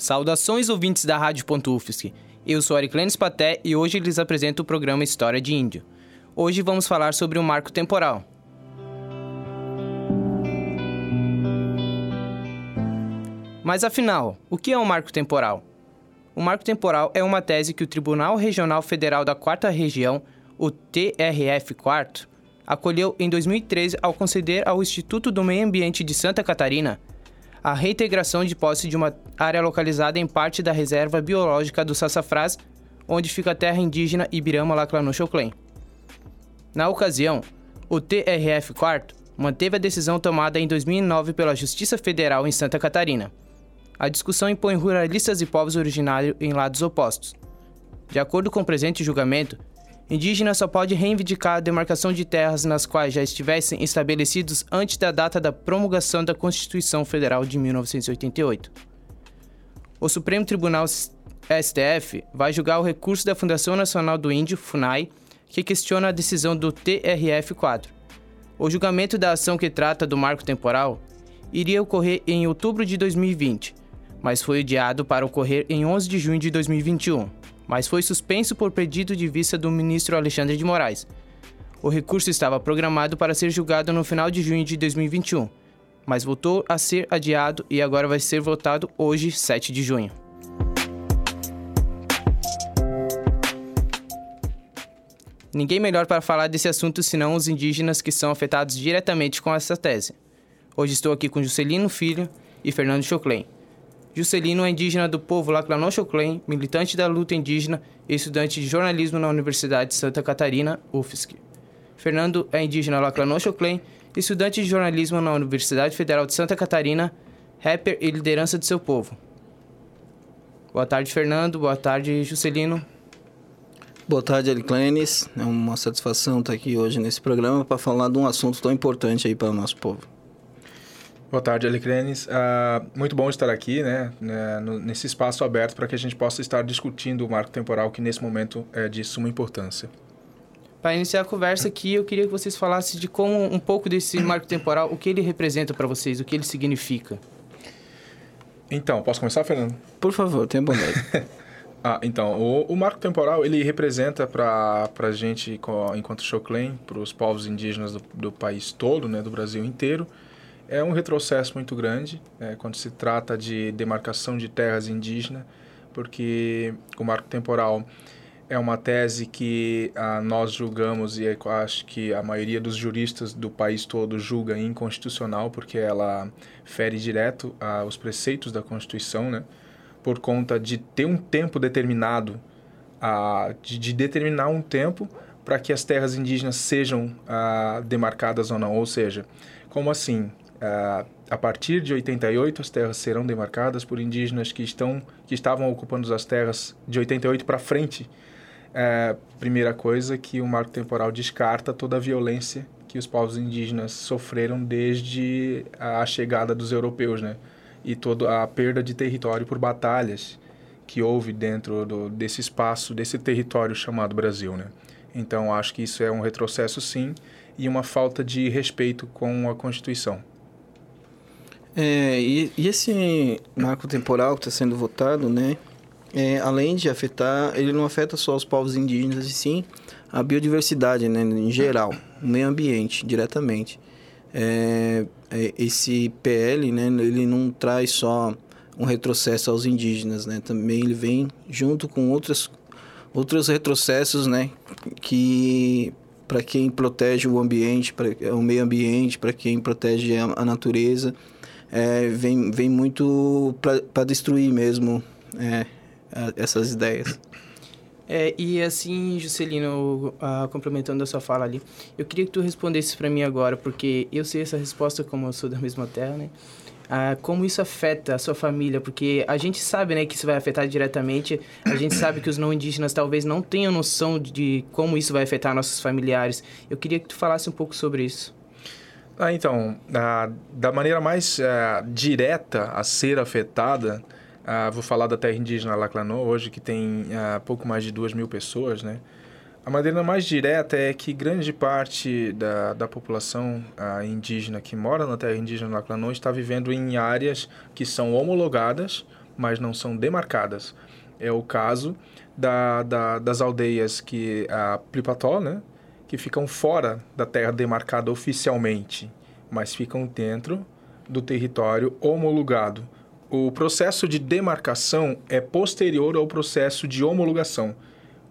Saudações ouvintes da Rádio UFSC. Eu sou Ariclenes Paté e hoje lhes apresento o programa História de Índio. Hoje vamos falar sobre o marco temporal. Mas afinal, o que é um marco temporal? O marco temporal é uma tese que o Tribunal Regional Federal da Quarta Região, o TRF4, acolheu em 2013 ao conceder ao Instituto do Meio Ambiente de Santa Catarina a reintegração de posse de uma área localizada em parte da reserva biológica do Sassafrás, onde fica a terra indígena Ibirama-Laclanô-Choclen. Na ocasião, o TRF4 manteve a decisão tomada em 2009 pela Justiça Federal em Santa Catarina. A discussão impõe ruralistas e povos originários em lados opostos. De acordo com o presente julgamento, Indígena só pode reivindicar a demarcação de terras nas quais já estivessem estabelecidos antes da data da promulgação da Constituição Federal de 1988. O Supremo Tribunal STF vai julgar o recurso da Fundação Nacional do Índio, FUNAI, que questiona a decisão do TRF4. O julgamento da ação que trata do marco temporal iria ocorrer em outubro de 2020, mas foi adiado para ocorrer em 11 de junho de 2021 mas foi suspenso por pedido de vista do ministro Alexandre de Moraes. O recurso estava programado para ser julgado no final de junho de 2021, mas voltou a ser adiado e agora vai ser votado hoje, 7 de junho. Ninguém melhor para falar desse assunto senão os indígenas que são afetados diretamente com essa tese. Hoje estou aqui com Juscelino Filho e Fernando Choclen. Juscelino é indígena do povo Laclanochoclen, militante da luta indígena e estudante de jornalismo na Universidade de Santa Catarina, UFSC. Fernando é indígena Laclanochoclen, estudante de jornalismo na Universidade Federal de Santa Catarina, rapper e liderança de seu povo. Boa tarde, Fernando. Boa tarde, Juscelino. Boa tarde, Aliclenes. É uma satisfação estar aqui hoje nesse programa para falar de um assunto tão importante aí para o nosso povo. Boa tarde, Alecrenes. Uh, muito bom estar aqui, né, né nesse espaço aberto para que a gente possa estar discutindo o marco temporal que nesse momento é de suma importância. Para iniciar a conversa aqui, eu queria que vocês falassem de como um pouco desse marco temporal, o que ele representa para vocês, o que ele significa. Então, posso começar, Fernando? Por favor, tenha bondade. ah, então, o, o, marco temporal, ele representa para a gente, enquanto Choclen, para os povos indígenas do, do país todo, né, do Brasil inteiro, é um retrocesso muito grande é, quando se trata de demarcação de terras indígenas, porque o marco temporal é uma tese que ah, nós julgamos e acho que a maioria dos juristas do país todo julga inconstitucional, porque ela fere direto ah, os preceitos da Constituição, né? por conta de ter um tempo determinado, ah, de, de determinar um tempo para que as terras indígenas sejam ah, demarcadas ou não. Ou seja, como assim? A partir de 88, as terras serão demarcadas por indígenas que, estão, que estavam ocupando as terras de 88 para frente. Uh, primeira coisa que o marco temporal descarta toda a violência que os povos indígenas sofreram desde a chegada dos europeus, né? E toda a perda de território por batalhas que houve dentro do, desse espaço, desse território chamado Brasil, né? Então, acho que isso é um retrocesso, sim, e uma falta de respeito com a Constituição. É, e, e, esse marco temporal que está sendo votado, né, é, além de afetar, ele não afeta só os povos indígenas, e sim a biodiversidade, né, em geral, o meio ambiente, diretamente. É, é esse PL, né, ele não traz só um retrocesso aos indígenas, né, também ele vem junto com outros, outros retrocessos, né, que para quem protege o ambiente, para o meio ambiente, para quem protege a, a natureza, é, vem, vem muito para destruir mesmo é, essas ideias. É, e assim, Juscelino, uh, complementando a sua fala ali, eu queria que tu respondesse para mim agora, porque eu sei essa resposta como eu sou da mesma terra, né? Uh, como isso afeta a sua família, porque a gente sabe, né, que isso vai afetar diretamente, a gente sabe que os não indígenas talvez não tenham noção de como isso vai afetar nossos familiares. Eu queria que tu falasse um pouco sobre isso. Ah, então, ah, da maneira mais ah, direta a ser afetada, ah, vou falar da terra indígena Laclanô, hoje que tem ah, pouco mais de duas mil pessoas, né? A maneira mais direta é que grande parte da, da população ah, indígena que mora na terra indígena Laclanô está vivendo em áreas que são homologadas mas não são demarcadas. É o caso da, da, das aldeias que a Plipató, né, que ficam fora da terra demarcada oficialmente, mas ficam dentro do território homologado. O processo de demarcação é posterior ao processo de homologação.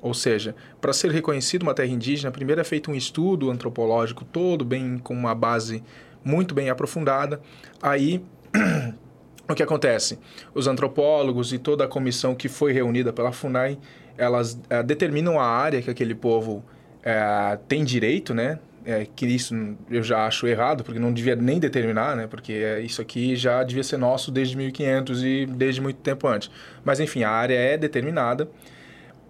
Ou seja, para ser reconhecido uma terra indígena, primeiro é feito um estudo antropológico todo bem com uma base muito bem aprofundada. Aí o que acontece? Os antropólogos e toda a comissão que foi reunida pela FUNAI, elas é, determinam a área que aquele povo é, tem direito, né? É, que isso eu já acho errado, porque não devia nem determinar, né? Porque isso aqui já devia ser nosso desde 1500 e desde muito tempo antes. Mas enfim, a área é determinada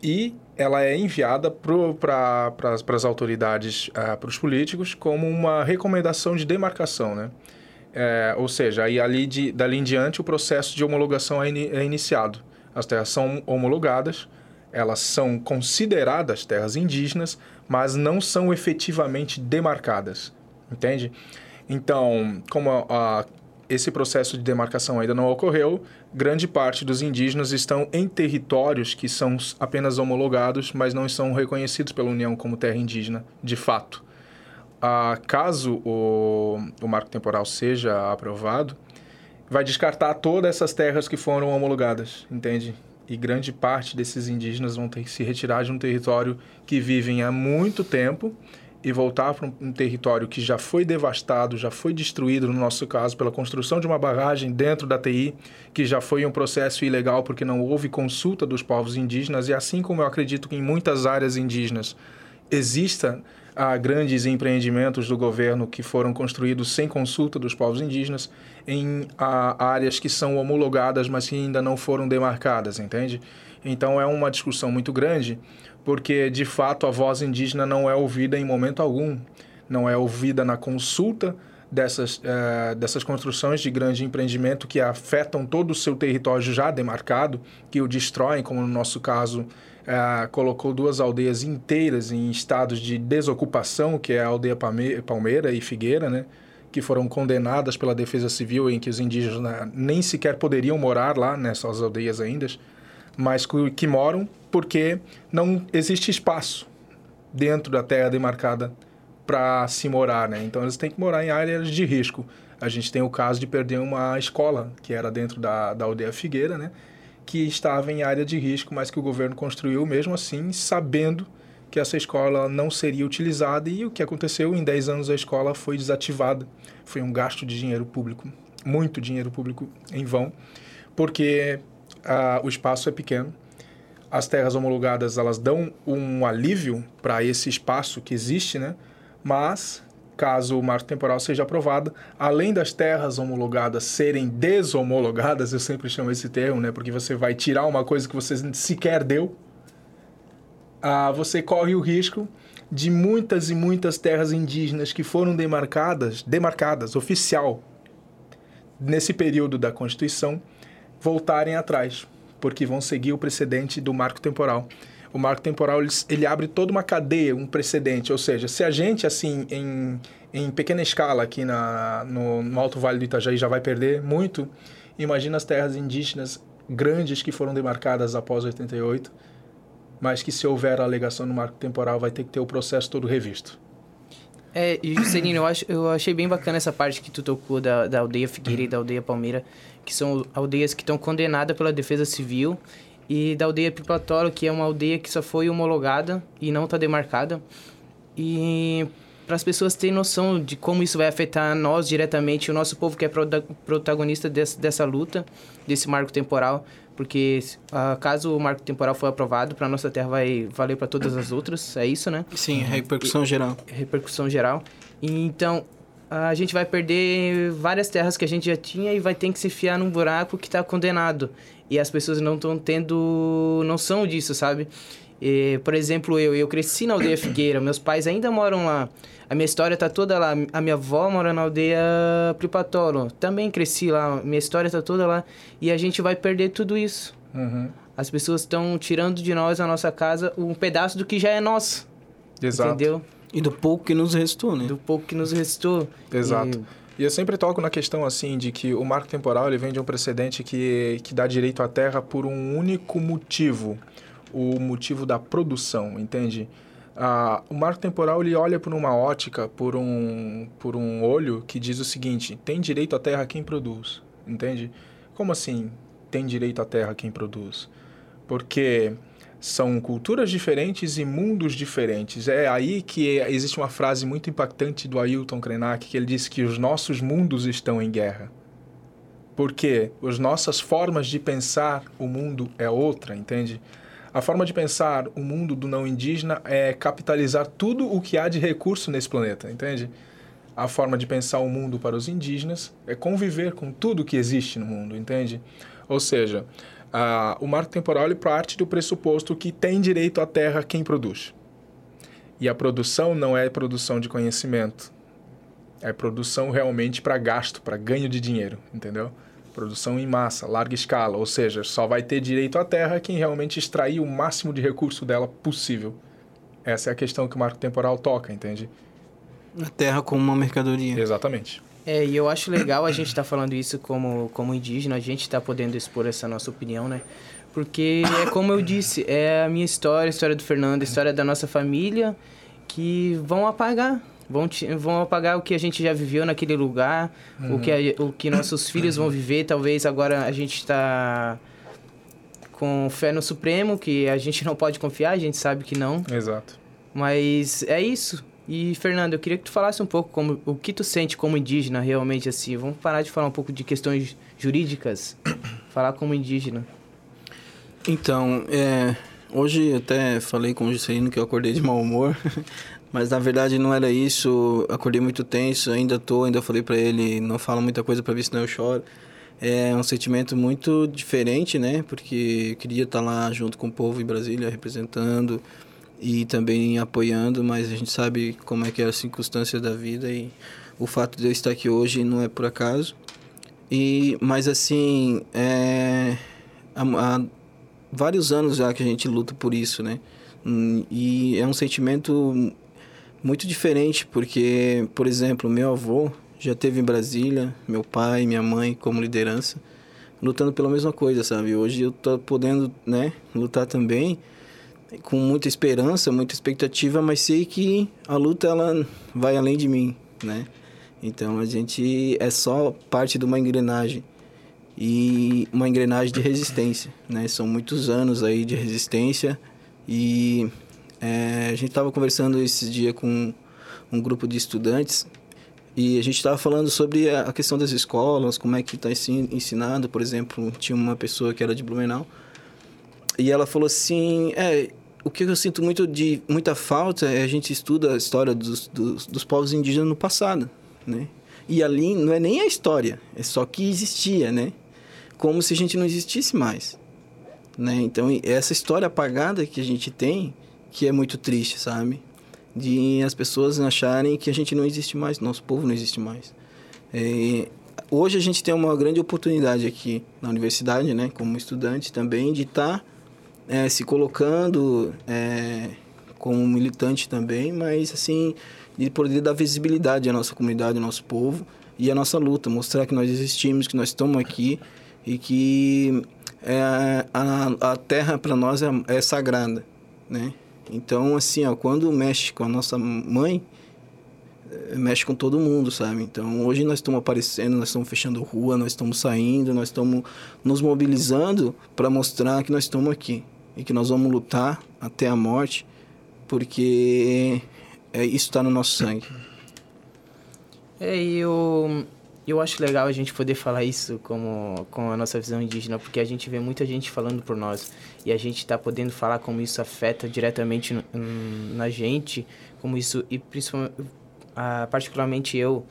e ela é enviada para pra, as autoridades, uh, para os políticos, como uma recomendação de demarcação, né? É, ou seja, aí ali de, dali em diante o processo de homologação é, in, é iniciado. As terras são homologadas, elas são consideradas terras indígenas, mas não são efetivamente demarcadas, entende? Então, como a, a, esse processo de demarcação ainda não ocorreu, grande parte dos indígenas estão em territórios que são apenas homologados, mas não são reconhecidos pela União como terra indígena, de fato. Ah, caso o, o marco temporal seja aprovado, vai descartar todas essas terras que foram homologadas, entende? E grande parte desses indígenas vão ter que se retirar de um território que vivem há muito tempo e voltar para um, território que já foi devastado, já foi destruído, no nosso caso, pela construção de uma barragem dentro da TI, que já foi um processo ilegal porque não houve consulta dos povos indígenas, e assim como eu acredito que em muitas áreas indígenas exista a grandes empreendimentos do governo que foram construídos sem consulta dos povos indígenas em a, áreas que são homologadas, mas que ainda não foram demarcadas, entende? Então é uma discussão muito grande porque de fato a voz indígena não é ouvida em momento algum, não é ouvida na consulta dessas, uh, dessas construções de grande empreendimento que afetam todo o seu território já demarcado, que o destroem, como no nosso caso uh, colocou duas aldeias inteiras em estados de desocupação, que é a aldeia Palmeira e Figueira, né? que foram condenadas pela Defesa Civil, em que os indígenas nem sequer poderiam morar lá nessas aldeias ainda, mas que moram porque não existe espaço dentro da terra demarcada para se morar, né? Então eles têm que morar em áreas de risco. A gente tem o caso de perder uma escola que era dentro da, da aldeia Figueira, né? Que estava em área de risco, mas que o governo construiu mesmo assim, sabendo que essa escola não seria utilizada e o que aconteceu em 10 anos a escola foi desativada. Foi um gasto de dinheiro público, muito dinheiro público em vão, porque ah, o espaço é pequeno as terras homologadas elas dão um alívio para esse espaço que existe, né? Mas caso o marco temporal seja aprovado, além das terras homologadas serem deshomologadas, eu sempre chamo esse termo, né? Porque você vai tirar uma coisa que você sequer deu, ah, você corre o risco de muitas e muitas terras indígenas que foram demarcadas, demarcadas oficial nesse período da Constituição, voltarem atrás porque vão seguir o precedente do marco temporal. O marco temporal ele, ele abre toda uma cadeia, um precedente, ou seja, se a gente assim em, em pequena escala aqui na, no, no Alto Vale do Itajaí já vai perder muito, imagina as terras indígenas grandes que foram demarcadas após 88, mas que se houver alegação no marco temporal vai ter que ter o processo todo revisto. É, e Juscelino, eu, acho, eu achei bem bacana essa parte que tu tocou da, da aldeia Figueira e da aldeia Palmeira, que são aldeias que estão condenadas pela Defesa Civil, e da aldeia Pipatório, que é uma aldeia que só foi homologada e não está demarcada. E para as pessoas terem noção de como isso vai afetar nós diretamente, o nosso povo que é protagonista dessa, dessa luta, desse marco temporal, porque uh, caso o marco temporal for aprovado, para nossa terra vai valer para todas as outras, é isso, né? Sim, repercussão e, geral. Repercussão geral. E, então, a gente vai perder várias terras que a gente já tinha e vai ter que se fiar num buraco que está condenado. E as pessoas não estão tendo noção disso, sabe? E, por exemplo, eu, eu cresci na aldeia Figueira, meus pais ainda moram lá. A minha história tá toda lá. A minha avó mora na aldeia Pripatolo. Também cresci lá. Minha história tá toda lá. E a gente vai perder tudo isso. Uhum. As pessoas estão tirando de nós, a nossa casa, um pedaço do que já é nosso. Exato. Entendeu? E do pouco que nos restou, né? Do pouco que nos restou. Exato. E eu sempre toco na questão assim de que o marco temporal ele vem de um precedente que, que dá direito à terra por um único motivo, o motivo da produção, entende? Ah, o marco temporal ele olha por uma ótica, por um, por um olho que diz o seguinte: tem direito à terra quem produz, entende? Como assim tem direito à terra quem produz? Porque são culturas diferentes e mundos diferentes. É aí que existe uma frase muito impactante do Ailton Krenak, que ele disse que os nossos mundos estão em guerra. Porque as nossas formas de pensar o mundo é outra, entende? A forma de pensar o mundo do não indígena é capitalizar tudo o que há de recurso nesse planeta, entende? A forma de pensar o mundo para os indígenas é conviver com tudo que existe no mundo, entende? Ou seja, ah, o marco temporal ele parte do pressuposto que tem direito à terra quem produz. E a produção não é produção de conhecimento. É produção realmente para gasto, para ganho de dinheiro, entendeu? Produção em massa, larga escala, ou seja, só vai ter direito à terra quem realmente extrair o máximo de recurso dela possível. Essa é a questão que o marco temporal toca, entende? A terra como uma mercadoria. Exatamente. É, e eu acho legal a gente estar tá falando isso como, como indígena, a gente está podendo expor essa nossa opinião, né? Porque é como eu disse, é a minha história, a história do Fernando, a história da nossa família, que vão apagar. Vão, vão apagar o que a gente já viveu naquele lugar, uhum. o, que a, o que nossos filhos vão viver. Talvez agora a gente está com fé no Supremo, que a gente não pode confiar, a gente sabe que não. Exato. Mas é isso. E, Fernando, eu queria que tu falasse um pouco como, o que tu sente como indígena realmente, assim. Vamos parar de falar um pouco de questões jurídicas, falar como indígena. Então, é, hoje até falei com o Juscelino que eu acordei de mau humor, mas na verdade não era isso. Acordei muito tenso, ainda tô, ainda falei para ele, não fala muita coisa para ver se não eu choro. É um sentimento muito diferente, né? Porque queria estar lá junto com o povo em Brasília, representando, e também apoiando, mas a gente sabe como é que é a circunstância da vida e o fato de eu estar aqui hoje não é por acaso. E mas assim, é, há, há vários anos já que a gente luta por isso, né? E é um sentimento muito diferente, porque, por exemplo, meu avô já teve em Brasília, meu pai, minha mãe como liderança, lutando pela mesma coisa, sabe? Hoje eu tô podendo, né, lutar também com muita esperança, muita expectativa, mas sei que a luta ela vai além de mim, né? Então a gente é só parte de uma engrenagem e uma engrenagem de resistência, né? São muitos anos aí de resistência e é, a gente estava conversando esse dia com um grupo de estudantes e a gente estava falando sobre a questão das escolas, como é que está ensinado, por exemplo, tinha uma pessoa que era de Blumenau e ela falou assim, é, o que eu sinto muito de muita falta é a gente estuda a história dos, dos, dos, povos indígenas no passado, né? E ali não é nem a história, é só que existia, né? Como se a gente não existisse mais, né? Então, essa história apagada que a gente tem, que é muito triste, sabe? De as pessoas acharem que a gente não existe mais, nosso povo não existe mais. É, hoje a gente tem uma grande oportunidade aqui na universidade, né? Como estudante também, de estar... Tá é, se colocando é, como militante também, mas assim, de poder dar visibilidade à nossa comunidade, ao nosso povo e à nossa luta, mostrar que nós existimos, que nós estamos aqui e que é, a, a terra para nós é, é, sagrada, né? Então, assim, ó, quando mexe com a nossa mãe, é, mexe com todo mundo, sabe? Então, hoje nós estamos aparecendo, nós estamos fechando rua, nós estamos saindo, nós estamos nos mobilizando para mostrar que nós estamos aqui e que nós vamos lutar até a morte, porque é, isso está no nosso sangue. É, e eu, eu acho legal a gente poder falar isso como, com a nossa visão indígena, porque a gente vê muita gente falando por nós e a gente está podendo falar como isso afeta diretamente no, na gente, como isso, e principalmente, ah, particularmente eu,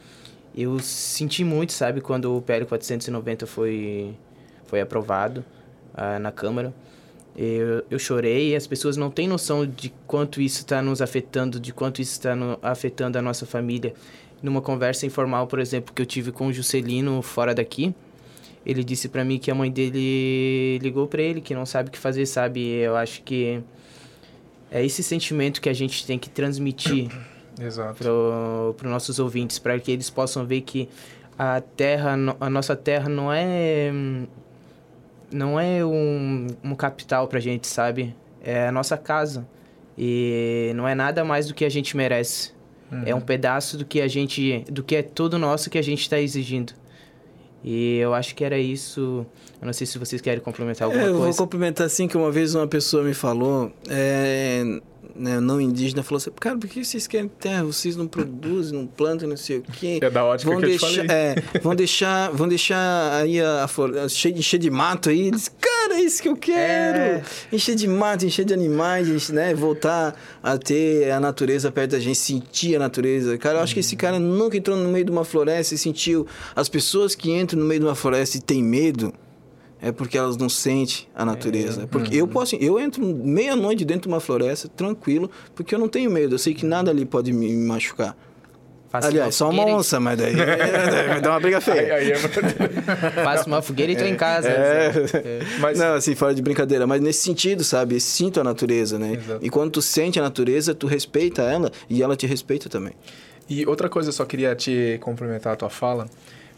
eu senti muito, sabe, quando o PL 490 foi, foi aprovado ah, na Câmara. Eu, eu chorei e as pessoas não têm noção de quanto isso está nos afetando, de quanto isso está afetando a nossa família. Numa conversa informal, por exemplo, que eu tive com o Juscelino fora daqui, ele disse para mim que a mãe dele ligou para ele, que não sabe o que fazer, sabe? Eu acho que é esse sentimento que a gente tem que transmitir para os nossos ouvintes, para que eles possam ver que a terra, a nossa terra não é não é um, um capital pra gente, sabe? É a nossa casa. E não é nada mais do que a gente merece. É um pedaço do que a gente, do que é tudo nosso que a gente está exigindo. E eu acho que era isso. Eu não sei se vocês querem complementar alguma É, eu vou coisa. complementar assim que uma vez uma pessoa me falou, é, né, não indígena, falou assim, cara, por que vocês querem terra? Vocês não produzem, não plantam, não sei o quê. É da ótica vão que eu te deixar, falei. é, vão deixar, vão deixar aí a, a flor- cheio, de, cheio de mato aí. Eles, cara, é isso que eu quero. É. Encher de mato, encher de animais, encher, né? Voltar a ter a natureza perto da gente, sentir a natureza. Cara, eu acho que esse cara nunca entrou no meio de uma floresta e sentiu. As pessoas que entram no meio de uma floresta e têm medo. É porque elas não sentem a natureza. Porque eu posso, eu entro meia-noite dentro de uma floresta, tranquilo, porque eu não tenho medo. Eu sei que nada ali pode me machucar. Faça Aliás, só uma e- onça, mas daí vai dar uma briga Aí, feia. aí é... Faça uma fogueira e tô em casa. É. É. Mas- Não, assim, fora de brincadeira, mas nesse sentido, sabe? Sinto a natureza, né? Exato. E quando tu sente a natureza, tu respeita ela e ela te respeita também. E outra coisa, eu só queria te complementar a tua fala,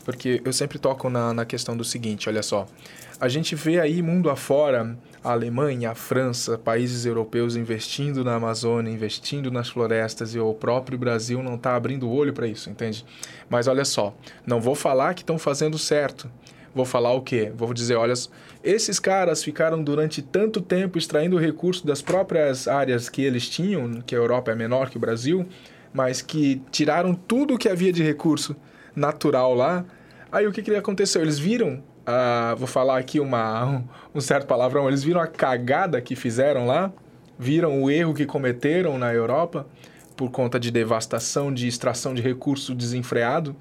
porque eu sempre toco na, na questão do seguinte, olha só. A gente vê aí mundo afora, a Alemanha, a França, países europeus investindo na Amazônia, investindo nas florestas, e o próprio Brasil não está abrindo o olho para isso, entende? Mas olha só, não vou falar que estão fazendo certo. Vou falar o quê? Vou dizer, olha, esses caras ficaram durante tanto tempo extraindo recursos das próprias áreas que eles tinham, que a Europa é menor que o Brasil, mas que tiraram tudo que havia de recurso natural lá. Aí o que, que aconteceu? Eles viram, ah, vou falar aqui uma, um, um certo palavrão, eles viram a cagada que fizeram lá, viram o erro que cometeram na Europa por conta de devastação, de extração de recurso desenfreado,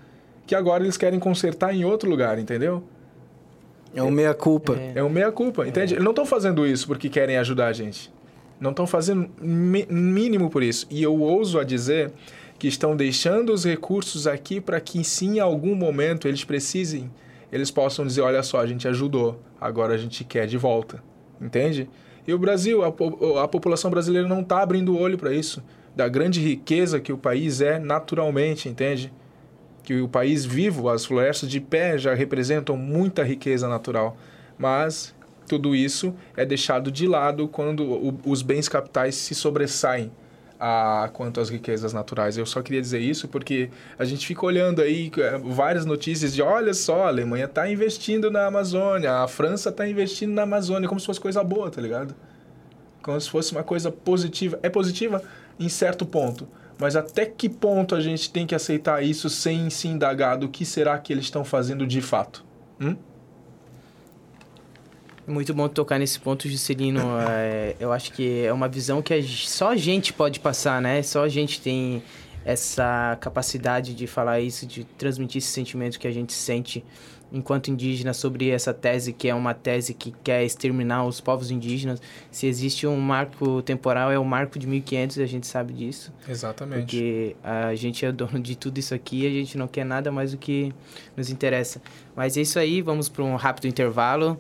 que agora eles querem consertar em outro lugar, entendeu? É uma meia-culpa. É um meia-culpa, entende? Eles não estão fazendo isso porque querem ajudar a gente. Não estão fazendo mínimo por isso. E eu ouso a dizer que estão deixando os recursos aqui para que, se em algum momento eles precisem, eles possam dizer: olha só, a gente ajudou, agora a gente quer de volta. Entende? E o Brasil, a, a população brasileira não está abrindo o olho para isso. Da grande riqueza que o país é naturalmente, entende? que o país vivo, as florestas de pé já representam muita riqueza natural, mas tudo isso é deixado de lado quando os bens capitais se sobressaem a quanto às riquezas naturais. Eu só queria dizer isso porque a gente fica olhando aí eh, várias notícias de olha só, a Alemanha está investindo na Amazônia, a França está investindo na Amazônia, como se fosse coisa boa, tá ligado? Como se fosse uma coisa positiva. É positiva em certo ponto, mas até que ponto a gente tem que aceitar isso sem se indagar do que será que eles estão fazendo de fato? Hum? Muito bom tocar nesse ponto, Juscelino. É, eu acho que é uma visão que só a gente pode passar, né? Só a gente tem essa capacidade de falar isso, de transmitir esse sentimento que a gente sente enquanto indígena sobre essa tese que é uma tese que quer exterminar os povos indígenas. Se existe um marco temporal, é o marco de 1500 e a gente sabe disso. Exatamente. Porque a gente é dono de tudo isso aqui a gente não quer nada mais do que nos interessa. Mas é isso aí, vamos para um rápido intervalo.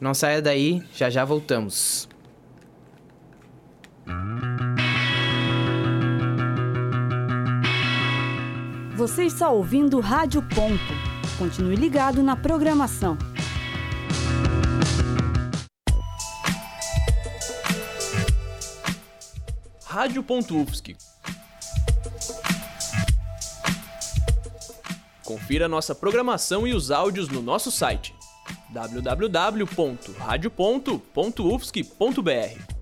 Não saia daí, já já voltamos. Você está ouvindo Rádio Ponto. Continue ligado na programação. Rádio.UFSC. Confira nossa programação e os áudios no nosso site www.radio.ufsc.br.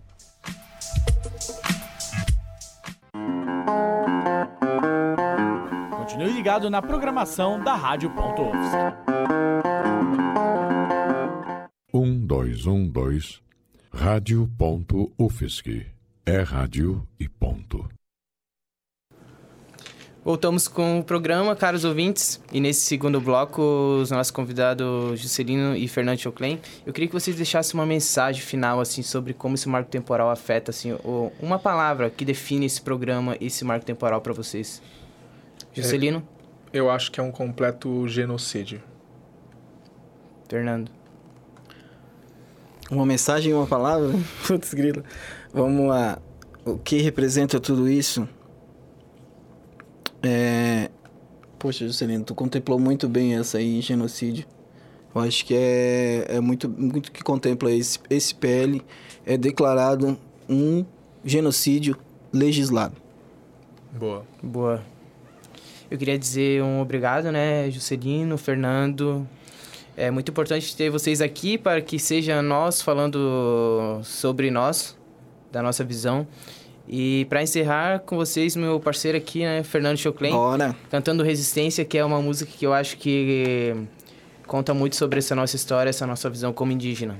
Continue ligado na programação da Rádio Ponto UFSC. Um, dois, um, dois. Rádio.UFSC. É rádio e ponto. Voltamos com o programa, caros ouvintes. E nesse segundo bloco, os nossos convidados Juscelino e Fernando Choclen. Eu queria que vocês deixassem uma mensagem final assim sobre como esse marco temporal afeta assim, uma palavra que define esse programa, esse marco temporal para vocês. Juscelino, Eu acho que é um completo genocídio. Fernando. Uma mensagem e uma palavra? Putz, grilo. Vamos lá. O que representa tudo isso? É Poxa, Juscelino, tu contemplou muito bem essa aí, genocídio. Eu acho que é, é muito, muito que contempla esse, esse PL. É declarado um genocídio legislado. Boa. Boa. Eu queria dizer um obrigado, né, Juscelino, Fernando. É muito importante ter vocês aqui para que seja nós falando sobre nós, da nossa visão. E para encerrar com vocês, meu parceiro aqui, né, Fernando Choclen, Ora, cantando Resistência, que é uma música que eu acho que conta muito sobre essa nossa história, essa nossa visão como indígena.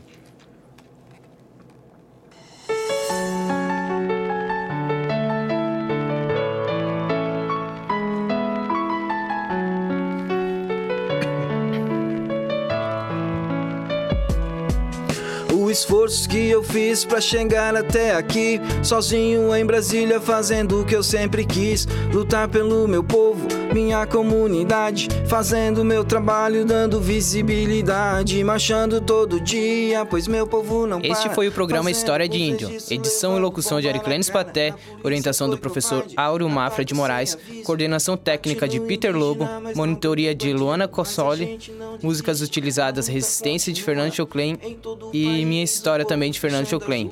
O esforço que eu fiz pra chegar até aqui, sozinho em Brasília, fazendo o que eu sempre quis, lutar pelo meu povo, minha comunidade, fazendo meu trabalho, dando visibilidade, marchando todo dia, pois meu povo não Este para, foi o programa História de Índio, edição e locução de Ariclenes Paté, orientação do professor Áureo Mafra de Moraes, coordenação técnica de Peter Lobo, monitoria de Luana Cossoli, músicas utilizadas Resistência de Fernando Choclen e Minha História também de Fernando Choclen.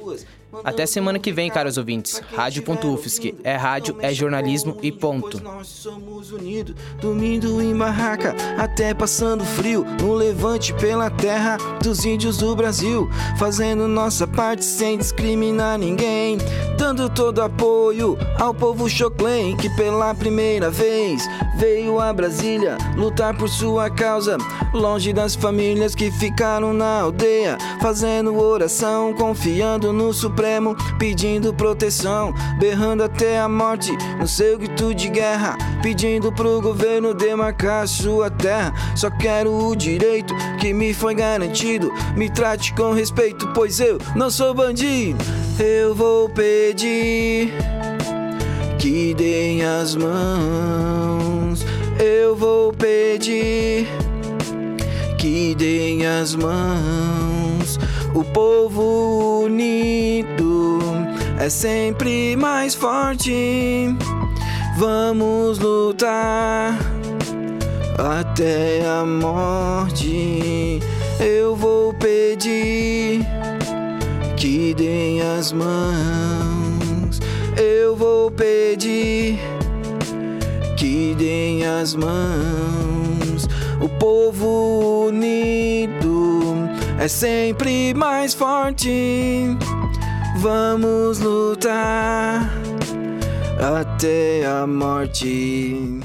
Até semana que vem, caros ouvintes. Rádio.UFSC. É rádio, é jornalismo e ponto. Nós somos unidos, dormindo em barraca, até passando frio, no levante pela terra dos índios do Brasil, fazendo nossa parte sem discriminar ninguém, dando todo apoio ao povo Choclen, que pela primeira vez veio a Brasília lutar por sua causa, longe das famílias que ficaram na aldeia, fazendo oração, confiando no Supremo, pedindo proteção, berrando até a morte no seu grito de guerra, pedindo pro governo demarcar sua terra. Só quero o direito que me foi garantido, me trate com respeito, pois eu não sou bandido. Eu vou pedir que deem as mãos. Eu vou pedir que deem as mãos. O povo unido é sempre mais forte. Vamos lutar até a morte. Eu vou pedir que deem as mãos. Eu vou pedir que deem as mãos. O povo unido é sempre mais forte. Vamos lutar até a morte.